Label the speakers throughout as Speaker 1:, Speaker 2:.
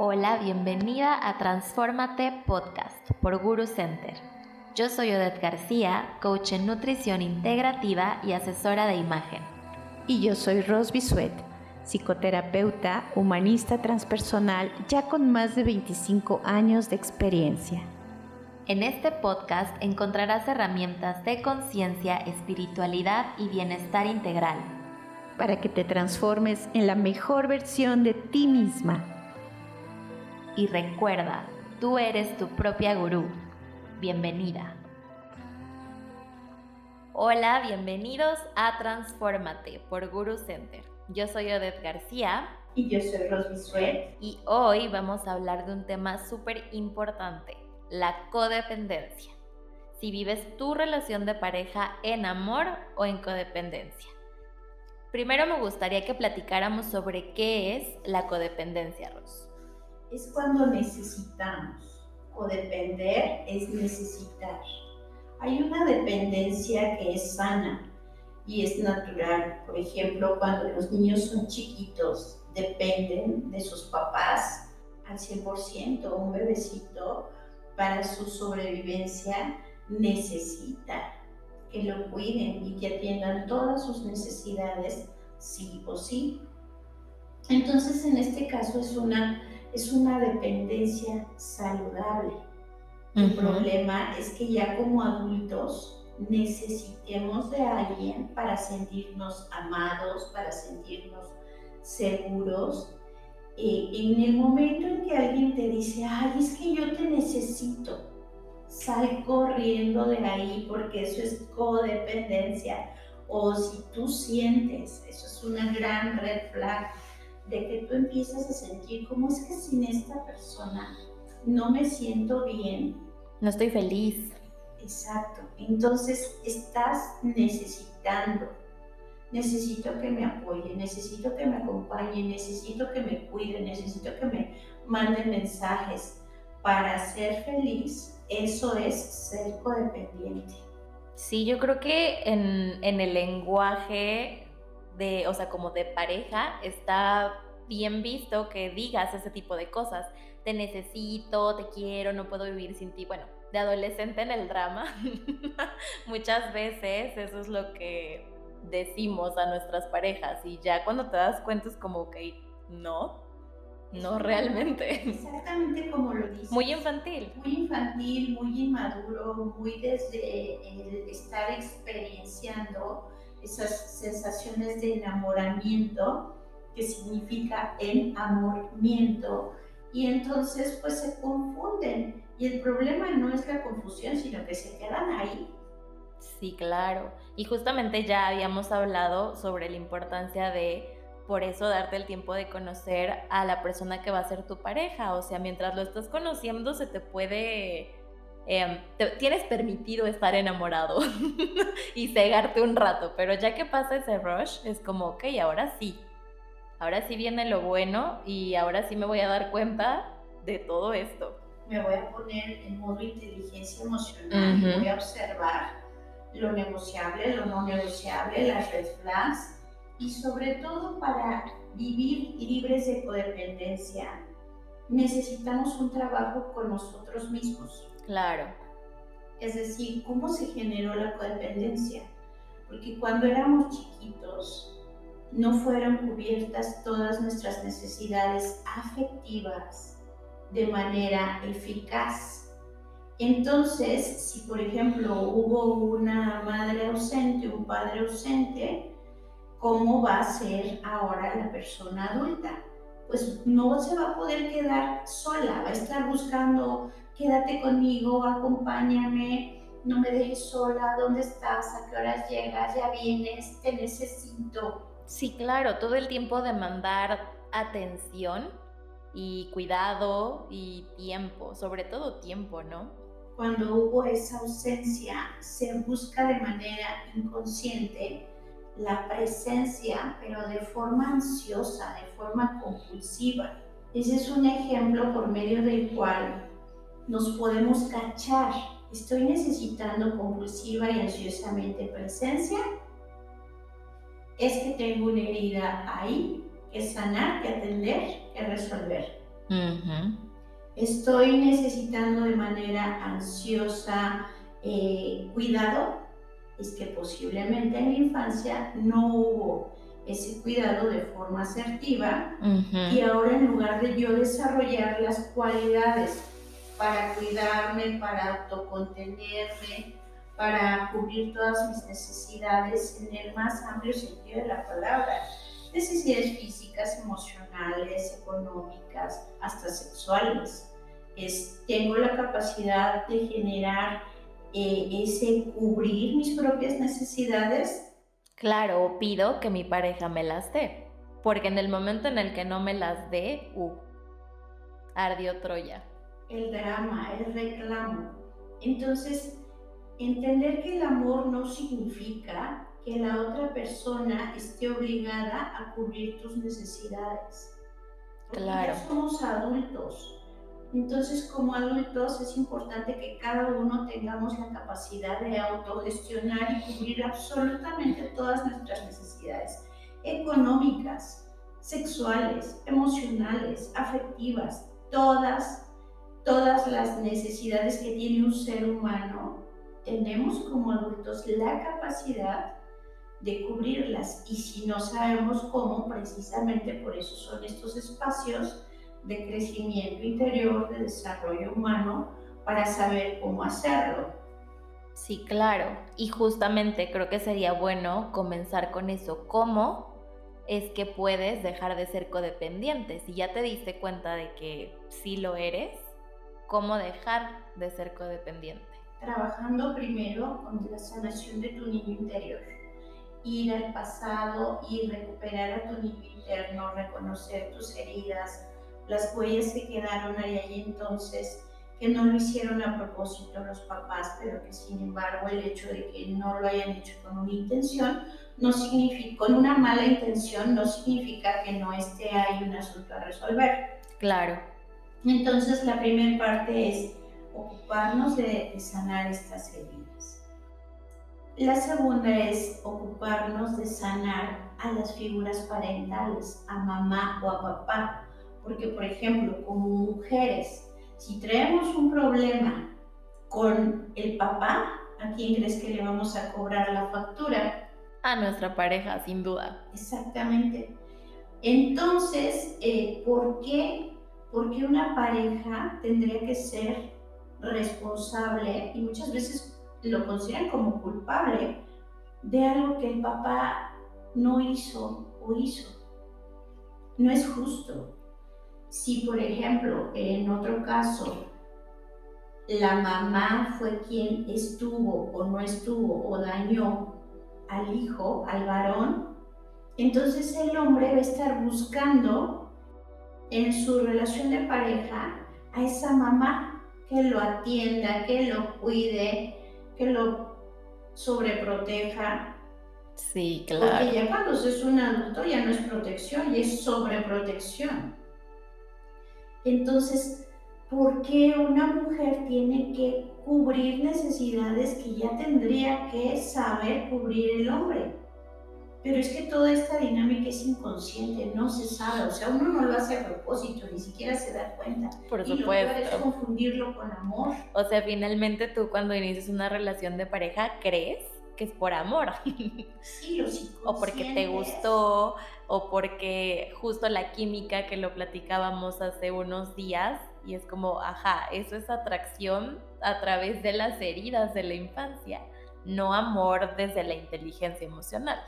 Speaker 1: Hola, bienvenida a Transformate Podcast por Guru Center. Yo soy Odette García, coach en nutrición integrativa y asesora de imagen.
Speaker 2: Y yo soy Ros Bisuet, psicoterapeuta, humanista transpersonal, ya con más de 25 años de experiencia.
Speaker 1: En este podcast encontrarás herramientas de conciencia, espiritualidad y bienestar integral.
Speaker 2: Para que te transformes en la mejor versión de ti misma
Speaker 1: y recuerda, tú eres tu propia gurú. Bienvenida. Hola, bienvenidos a Transformate por Guru Center. Yo soy Odette García.
Speaker 2: Y yo soy Rosy Suet.
Speaker 1: Y hoy vamos a hablar de un tema súper importante, la codependencia. Si vives tu relación de pareja en amor o en codependencia. Primero me gustaría que platicáramos sobre qué es la codependencia, Ros
Speaker 3: es cuando necesitamos. O depender es necesitar. Hay una dependencia que es sana y es natural. Por ejemplo, cuando los niños son chiquitos, dependen de sus papás al 100%. Un bebecito para su sobrevivencia necesita que lo cuiden y que atiendan todas sus necesidades sí o sí. Entonces, en este caso es una es una dependencia saludable. El problema es que ya como adultos necesitemos de alguien para sentirnos amados, para sentirnos seguros. Eh, en el momento en que alguien te dice, ay, es que yo te necesito, sal corriendo de ahí porque eso es codependencia. O si tú sientes, eso es una gran red flag de que tú empiezas a sentir cómo es que sin esta persona no me siento bien.
Speaker 1: No estoy feliz.
Speaker 3: Exacto. Entonces estás necesitando. Necesito que me apoye, necesito que me acompañe, necesito que me cuide, necesito que me manden mensajes para ser feliz. Eso es ser codependiente.
Speaker 1: Sí, yo creo que en, en el lenguaje de, o sea, como de pareja, está bien visto que digas ese tipo de cosas. Te necesito, te quiero, no puedo vivir sin ti. Bueno, de adolescente en el drama, muchas veces eso es lo que decimos a nuestras parejas y ya cuando te das cuenta es como, que no, no realmente.
Speaker 3: Exactamente como lo dices.
Speaker 1: Muy infantil.
Speaker 3: Muy infantil, muy inmaduro, muy desde el estar experienciando esas sensaciones de enamoramiento, que significa enamoramiento, y entonces pues se confunden. Y el problema no es la confusión, sino que se quedan ahí.
Speaker 1: Sí, claro. Y justamente ya habíamos hablado sobre la importancia de por eso darte el tiempo de conocer a la persona que va a ser tu pareja. O sea, mientras lo estás conociendo se te puede Em, tienes permitido estar enamorado y cegarte un rato, pero ya que pasa ese rush, es como, ok, ahora sí, ahora sí viene lo bueno y ahora sí me voy a dar cuenta de todo esto.
Speaker 3: Me voy a poner en modo inteligencia emocional y voy a observar lo negociable, lo no negociable, las red flags y sobre todo para vivir libres de codependencia necesitamos un trabajo con nosotros mismos.
Speaker 1: Claro.
Speaker 3: Es decir, ¿cómo se generó la codependencia? Porque cuando éramos chiquitos no fueron cubiertas todas nuestras necesidades afectivas de manera eficaz. Entonces, si por ejemplo hubo una madre ausente, un padre ausente, ¿cómo va a ser ahora la persona adulta? Pues no se va a poder quedar sola, va a estar buscando quédate conmigo, acompáñame, no me dejes sola, ¿dónde estás? ¿A qué horas llegas? ¿Ya vienes? Te necesito.
Speaker 1: Sí, claro, todo el tiempo demandar atención y cuidado y tiempo, sobre todo tiempo, ¿no?
Speaker 3: Cuando hubo esa ausencia, se busca de manera inconsciente la presencia, pero de forma ansiosa, de forma compulsiva. Ese es un ejemplo por medio del cual nos podemos cachar. ¿Estoy necesitando compulsiva y ansiosamente presencia? Es que tengo una herida ahí que sanar, que atender, que resolver. Estoy necesitando de manera ansiosa eh, cuidado, es que posiblemente en la infancia no hubo ese cuidado de forma asertiva. Y ahora en lugar de yo desarrollar las cualidades para cuidarme, para autocontenerme, para cubrir todas mis necesidades en el más amplio sentido de la palabra, necesidades físicas, emocionales, económicas, hasta sexuales. Es, tengo la capacidad de generar eh, ese cubrir mis propias necesidades.
Speaker 1: Claro, pido que mi pareja me las dé, porque en el momento en el que no me las dé, uh, ardió Troya.
Speaker 3: El drama, el reclamo. Entonces, entender que el amor no significa que la otra persona esté obligada a cubrir tus necesidades. claro. Ya somos adultos. Entonces, como adultos es importante que cada uno tengamos la capacidad de autogestionar y cubrir absolutamente todas nuestras necesidades económicas, sexuales, emocionales, afectivas, todas, todas las necesidades que tiene un ser humano, tenemos como adultos la capacidad de cubrirlas y si no sabemos cómo, precisamente por eso son estos espacios de crecimiento interior, de desarrollo humano, para saber cómo hacerlo.
Speaker 1: Sí, claro. Y justamente creo que sería bueno comenzar con eso. ¿Cómo es que puedes dejar de ser codependiente? Si ya te diste cuenta de que sí lo eres, ¿cómo dejar de ser codependiente?
Speaker 3: Trabajando primero con la sanación de tu niño interior. Ir al pasado y recuperar a tu niño interno, reconocer tus heridas, las huellas que quedaron ahí entonces, que no lo hicieron a propósito los papás, pero que sin embargo el hecho de que no lo hayan hecho con una intención, no significa, con una mala intención, no significa que no esté ahí un asunto a resolver.
Speaker 1: Claro.
Speaker 3: Entonces la primera parte es ocuparnos de, de sanar estas heridas. La segunda es ocuparnos de sanar a las figuras parentales, a mamá o a papá porque, por ejemplo, como mujeres, si traemos un problema con el papá, ¿a quién crees que le vamos a cobrar la factura?
Speaker 1: A nuestra pareja, sin duda.
Speaker 3: Exactamente. Entonces, eh, ¿por qué? Porque una pareja tendría que ser responsable y muchas veces lo consideran como culpable de algo que el papá no hizo o hizo. No es justo. Si, por ejemplo, en otro caso, la mamá fue quien estuvo o no estuvo o dañó al hijo, al varón, entonces el hombre va a estar buscando en su relación de pareja a esa mamá que lo atienda, que lo cuide, que lo sobreproteja.
Speaker 1: Sí, claro.
Speaker 3: Porque ya cuando es un adulto ya no es protección, y es sobreprotección. Entonces, ¿por qué una mujer tiene que cubrir necesidades que ya tendría que saber cubrir el hombre? Pero es que toda esta dinámica es inconsciente, no se sabe, o sea, uno no lo hace a propósito, ni siquiera se da cuenta.
Speaker 1: Por supuesto.
Speaker 3: Y lo es confundirlo con amor.
Speaker 1: O sea, finalmente tú cuando inicias una relación de pareja crees que es por amor.
Speaker 3: Sí, lo
Speaker 1: O porque te gustó, o porque justo la química que lo platicábamos hace unos días, y es como, ajá, eso es atracción a través de las heridas de la infancia, no amor desde la inteligencia emocional.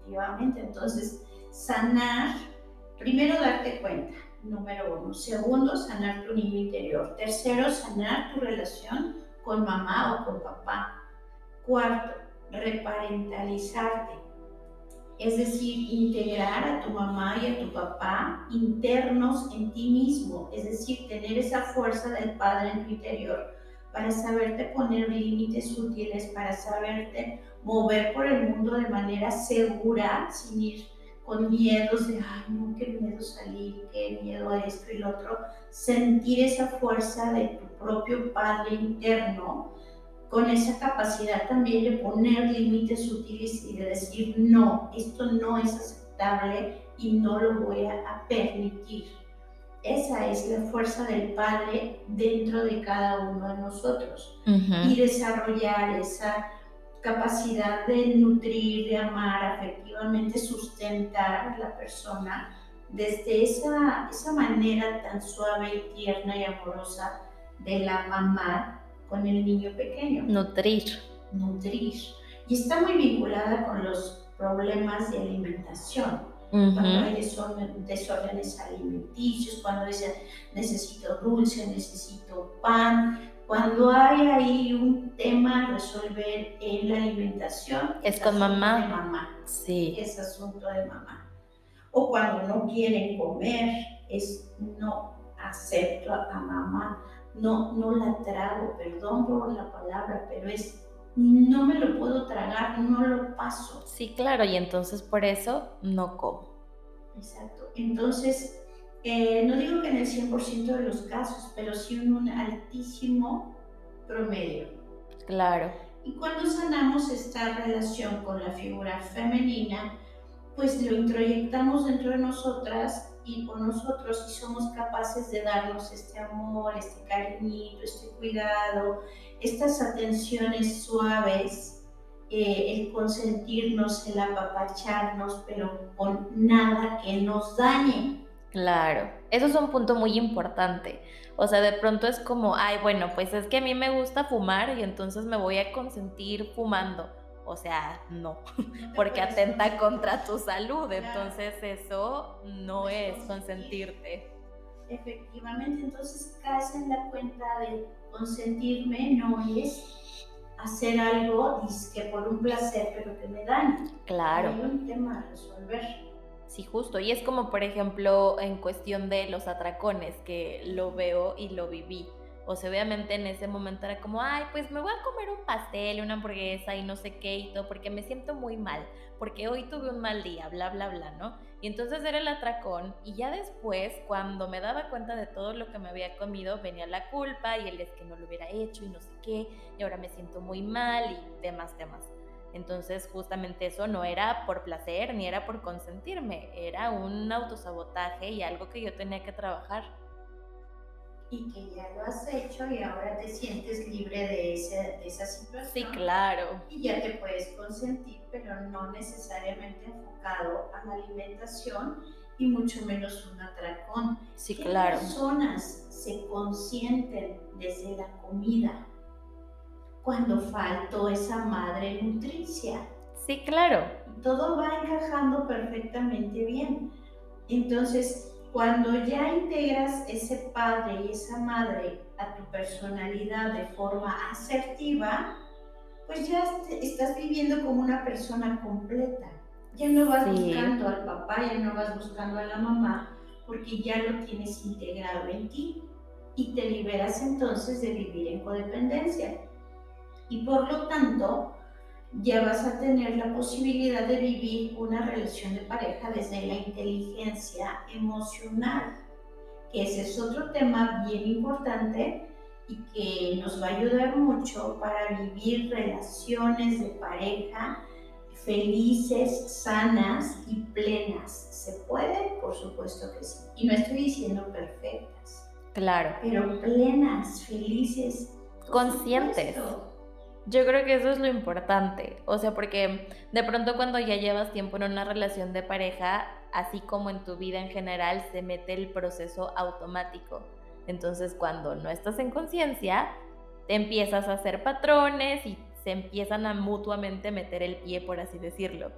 Speaker 3: Efectivamente, entonces, sanar, primero darte cuenta, número uno. Segundo, sanar tu niño interior. Tercero, sanar tu relación con mamá o con papá. Cuarto, reparentalizarte, es decir, integrar a tu mamá y a tu papá internos en ti mismo, es decir, tener esa fuerza del Padre en tu interior para saberte poner límites útiles, para saberte mover por el mundo de manera segura, sin ir con miedos de, ay, no, qué miedo salir, qué miedo a esto y lo otro, sentir esa fuerza de tu propio Padre interno con esa capacidad también de poner límites útiles y de decir, no, esto no es aceptable y no lo voy a, permitir. Esa es la fuerza del Padre dentro de cada uno de nosotros y desarrollar esa capacidad de nutrir, de amar, afectivamente sustentar a la persona desde esa, esa manera tan suave y tierna y amorosa de la mamá con el niño pequeño.
Speaker 1: Nutrir.
Speaker 3: Nutrir. Y está muy vinculada con los problemas de alimentación cuando hay desórdenes alimenticios, cuando dicen necesito dulce, necesito pan, cuando hay ahí un tema a resolver en la alimentación,
Speaker 1: es, con mamá.
Speaker 3: De mamá.
Speaker 1: Sí.
Speaker 3: Es asunto de mamá. O cuando no quieren comer, es no acepto a mamá, no, no la trago, perdón por la palabra, pero es no me lo puedo tragar, no lo paso.
Speaker 1: Sí, claro, y entonces por eso no como.
Speaker 3: Exacto. Entonces, eh, no digo que en el 100% de los casos, pero sí en un altísimo promedio.
Speaker 1: Claro.
Speaker 3: Y cuando sanamos esta relación con la figura femenina, pues lo introyectamos dentro de nosotras y con nosotros y somos capaces de darnos este amor, este cariñito, este cuidado, estas atenciones suaves, eh, el consentirnos, el apapacharnos, pero con nada que nos dañe.
Speaker 1: Claro, eso es un punto muy importante. O sea, de pronto es como, ay, bueno, pues es que a mí me gusta fumar y entonces me voy a consentir fumando. O sea, no, porque atenta contra tu salud. Entonces eso no es consentirte.
Speaker 3: Efectivamente, entonces caes en la cuenta de consentirme no es hacer algo que por un placer, pero que me dañe.
Speaker 1: Claro.
Speaker 3: Hay un tema a resolver.
Speaker 1: Sí, justo. Y es como, por ejemplo, en cuestión de los atracones, que lo veo y lo viví. O sea, obviamente en ese momento era como, ay, pues me voy a comer un pastel, una hamburguesa y no sé qué y todo, porque me siento muy mal, porque hoy tuve un mal día, bla, bla, bla, ¿no? Y entonces era el atracón y ya después, cuando me daba cuenta de todo lo que me había comido, venía la culpa y el es que no lo hubiera hecho y no sé qué, y ahora me siento muy mal y demás temas. Entonces, justamente eso no era por placer ni era por consentirme, era un autosabotaje y algo que yo tenía que trabajar.
Speaker 3: Y que ya lo has hecho y ahora te sientes libre de, de esa situación.
Speaker 1: Sí, claro.
Speaker 3: Y ya te puedes consentir, pero no necesariamente enfocado a la alimentación y mucho menos un atracón.
Speaker 1: Sí, claro.
Speaker 3: personas se consienten desde la comida? cuando faltó esa madre nutricia.
Speaker 1: Sí, claro.
Speaker 3: Todo va encajando perfectamente bien. Entonces, cuando ya integras ese padre y esa madre a tu personalidad de forma asertiva, pues ya estás viviendo como una persona completa. Ya no vas buscando al papá, ya no vas buscando a la mamá, porque ya lo tienes integrado en ti y te liberas entonces de vivir en codependencia y por lo tanto ya vas a tener la posibilidad de vivir una relación de pareja desde la inteligencia emocional, que ese es otro tema bien importante y que nos va a ayudar mucho para vivir relaciones de pareja felices, sanas y plenas. ¿Se puede? Por supuesto que sí. Y no estoy diciendo perfectas.
Speaker 1: Claro.
Speaker 3: Pero plenas, felices.
Speaker 1: Conscientes. Yo creo que eso es lo importante, o sea, porque de pronto cuando ya llevas tiempo en una relación de pareja, así como en tu vida en general, se mete el proceso automático. Entonces cuando no estás en conciencia, te empiezas a hacer patrones y se empiezan a mutuamente meter el pie, por así decirlo.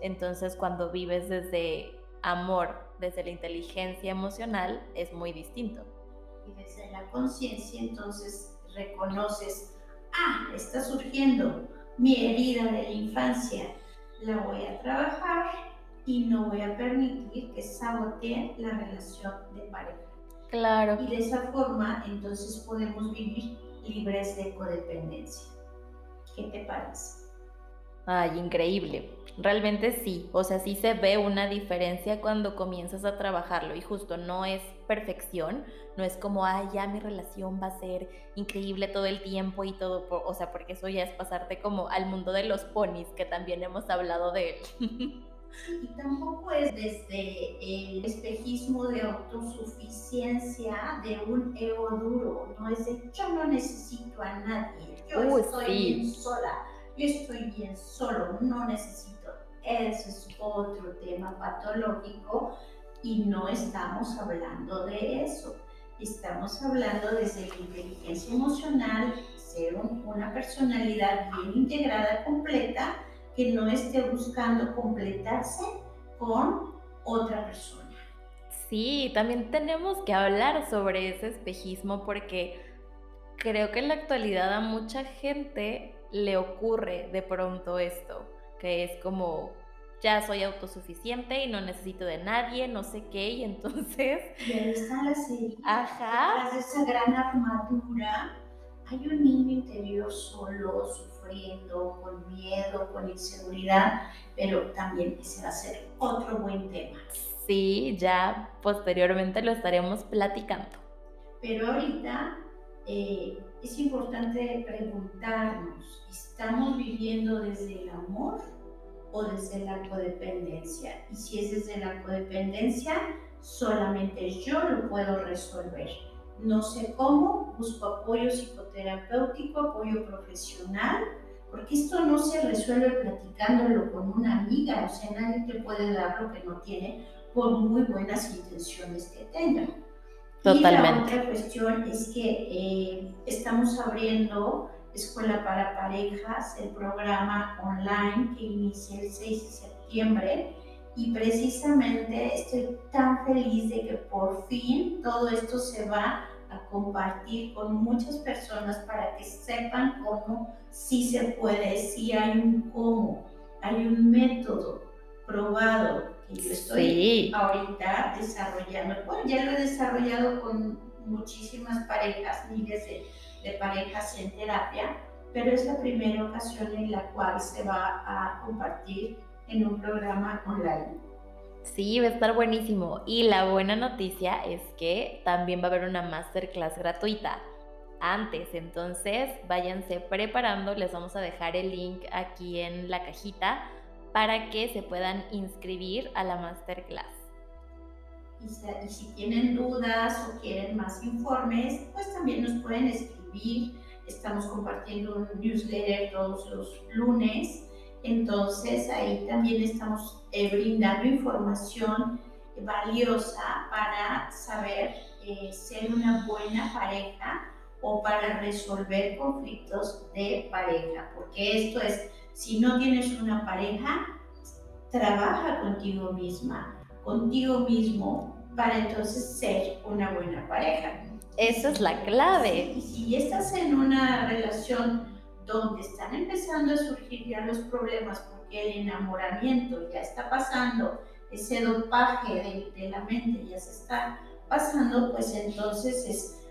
Speaker 1: Entonces cuando vives desde amor, desde la inteligencia emocional, es muy distinto.
Speaker 3: Y desde la conciencia, entonces reconoces ah, está surgiendo mi herida de la infancia, la voy a trabajar y no voy a permitir que sabotee la relación de pareja.
Speaker 1: Claro.
Speaker 3: Y de esa forma, entonces podemos vivir libres de codependencia. ¿Qué te parece?
Speaker 1: Ay, increíble. Realmente sí, o sea, sí se ve una diferencia cuando comienzas a trabajarlo y justo no es perfección, no es como, ay, ya mi relación va a ser increíble todo el tiempo y todo, o sea, porque eso ya es pasarte como al mundo de los ponis, que también hemos hablado de él.
Speaker 3: y tampoco es desde el espejismo de autosuficiencia de un ego duro, no es de yo no necesito a nadie, yo estoy bien sola, yo estoy bien solo, no necesito. Ese es otro tema patológico y no estamos hablando de eso. Estamos hablando desde la inteligencia emocional, ser una personalidad bien integrada, completa, que no esté buscando completarse con otra persona.
Speaker 1: Sí, también tenemos que hablar sobre ese espejismo porque creo que en la actualidad a mucha gente le ocurre de pronto esto, que es como, ya soy autosuficiente y no necesito de nadie, no sé qué, y entonces...
Speaker 3: Y ahí está la serie.
Speaker 1: Ajá.
Speaker 3: Tras esa gran armadura hay un niño interior solo, sufriendo, con miedo, con inseguridad, pero también ese va a ser otro buen tema.
Speaker 1: Sí, ya posteriormente lo estaremos platicando.
Speaker 3: Pero ahorita eh, es importante preguntarnos, ¿estamos viviendo desde el amor o desde la codependencia? Y si es desde la codependencia, solamente yo lo puedo resolver no sé cómo, busco apoyo psicoterapéutico, apoyo profesional, porque esto no se resuelve platicándolo con una amiga, o sea, nadie te puede dar lo que no tiene por muy buenas intenciones que tenga. Y la otra cuestión es que eh, estamos abriendo Escuela para Parejas, el programa online que inicia el 6 de septiembre. Y precisamente estoy tan feliz de que por fin todo esto se va a compartir con muchas personas para que sepan cómo sí se puede, sí hay un cómo, hay un método probado que yo estoy ahorita desarrollando. Bueno, ya lo he desarrollado con muchísimas parejas, miles de, de parejas en terapia, pero es la primera ocasión en la cual se va a compartir en un programa online.
Speaker 1: Sí, va a estar buenísimo. Y la buena noticia es que también va a haber una masterclass gratuita antes. Entonces, váyanse preparando. Les vamos a dejar el link aquí en la cajita para que se puedan inscribir a la masterclass.
Speaker 3: Y si tienen dudas o quieren más informes, pues también nos pueden escribir. Estamos compartiendo un newsletter todos los lunes entonces ahí también estamos eh, brindando información valiosa para saber eh, ser una buena pareja o para resolver conflictos de pareja. Porque esto es, si no tienes una pareja, trabaja contigo misma, contigo mismo, para entonces ser una buena pareja.
Speaker 1: Esa es la clave.
Speaker 3: Y si estás en una relación donde están empezando a surgir ya los problemas porque el enamoramiento ya está pasando, ese dopaje de, la mente ya se está pasando, pues entonces es,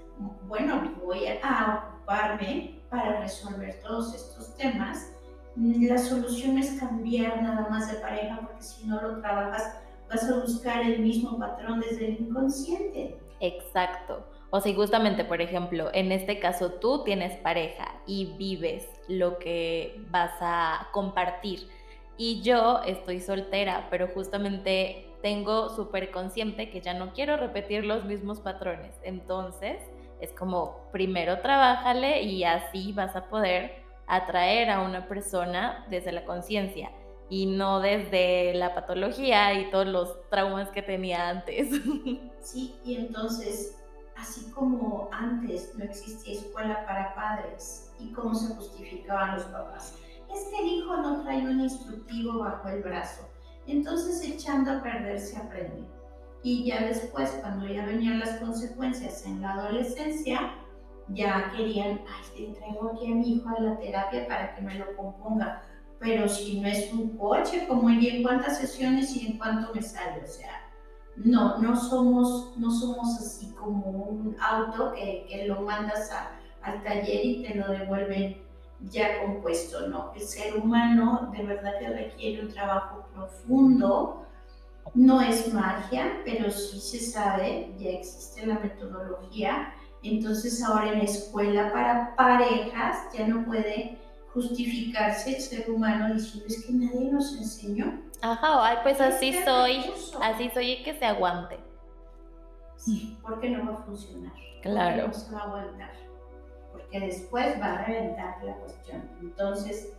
Speaker 3: bueno, voy a ocuparme para resolver todos estos temas. La solución es cambiar nada más de pareja porque si no lo trabajas vas a buscar el mismo patrón desde el inconsciente.
Speaker 1: Exacto. O sea, justamente, por ejemplo, en este caso tú tienes pareja y vives lo que vas a compartir. Y yo estoy soltera, pero justamente tengo súper consciente que ya no quiero repetir los mismos patrones. Entonces, es como, primero trabájale y así vas a poder atraer a una persona desde la conciencia y no desde la patología y todos los traumas que tenía antes.
Speaker 3: Sí, y entonces así como antes no existía escuela para padres y cómo se justificaban los papás. Es que el hijo no trae un instructivo bajo el brazo, entonces echando a perder se aprende. Y ya después, cuando ya venían las consecuencias en la adolescencia, ya querían, ay, le traigo aquí a mi hijo a la terapia para que me lo componga. Pero si no es un coche, como y en cuántas sesiones y en cuánto me sale, o sea, no, no somos, no somos así como un auto que, que lo mandas al taller y te lo devuelven ya compuesto, no. El ser humano de verdad que requiere un trabajo profundo, no es magia, pero sí se sabe, ya existe la metodología, entonces ahora en la escuela para parejas ya no puede justificarse el ser humano diciendo es que nadie nos enseñó.
Speaker 1: Ajá, ay, pues así soy, así soy y que se aguante.
Speaker 3: Sí, porque no va a funcionar.
Speaker 1: Claro.
Speaker 3: no se va a aguantar. Porque después va a reventar la cuestión. Entonces,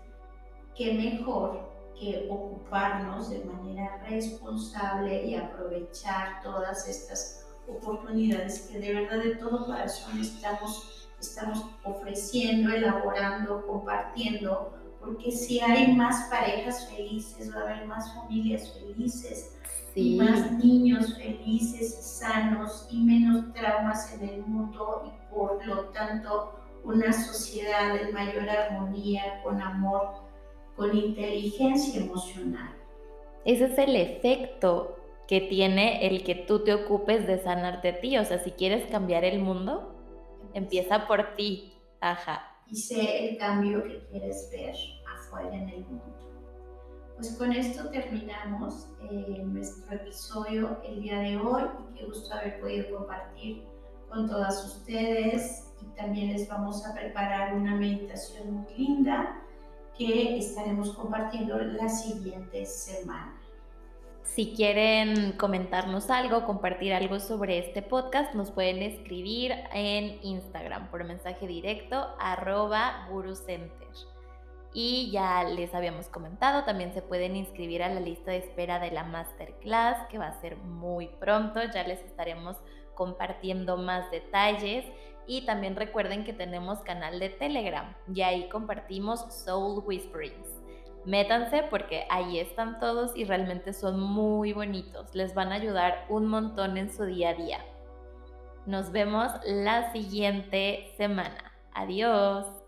Speaker 3: qué mejor que ocuparnos de manera responsable y aprovechar todas estas oportunidades que de verdad de todo corazón estamos, estamos ofreciendo, elaborando, compartiendo, porque si hay más parejas felices, va a haber más familias felices, y más niños felices, sanos y menos traumas en el mundo y por lo tanto una sociedad de mayor armonía, con amor, con inteligencia emocional.
Speaker 1: Ese es el efecto que tiene el que tú te ocupes de sanarte a ti. O sea, si quieres cambiar el mundo, empieza por ti. Ajá.
Speaker 3: Y sé el cambio que quieres ver afuera en el mundo. Pues con esto terminamos eh, nuestro episodio el día de hoy qué gusto haber podido compartir con todas ustedes y también les vamos a preparar una meditación muy linda que estaremos compartiendo la siguiente semana.
Speaker 1: Si cierren comentarnos algo, compartir algo sobre este podcast, nos pueden escribir en Instagram por mensaje directo arroba gurucenter. Y ya les habíamos comentado, también se pueden inscribir a la lista de espera de la masterclass que va a ser muy pronto, ya les estaremos compartiendo más detalles y también recuerden que tenemos canal de Telegram y ahí compartimos Soul Whisperings. Métanse porque ahí están todos y realmente son muy bonitos, les van a ayudar un montón en su día a día. Nos vemos la siguiente semana. Adiós.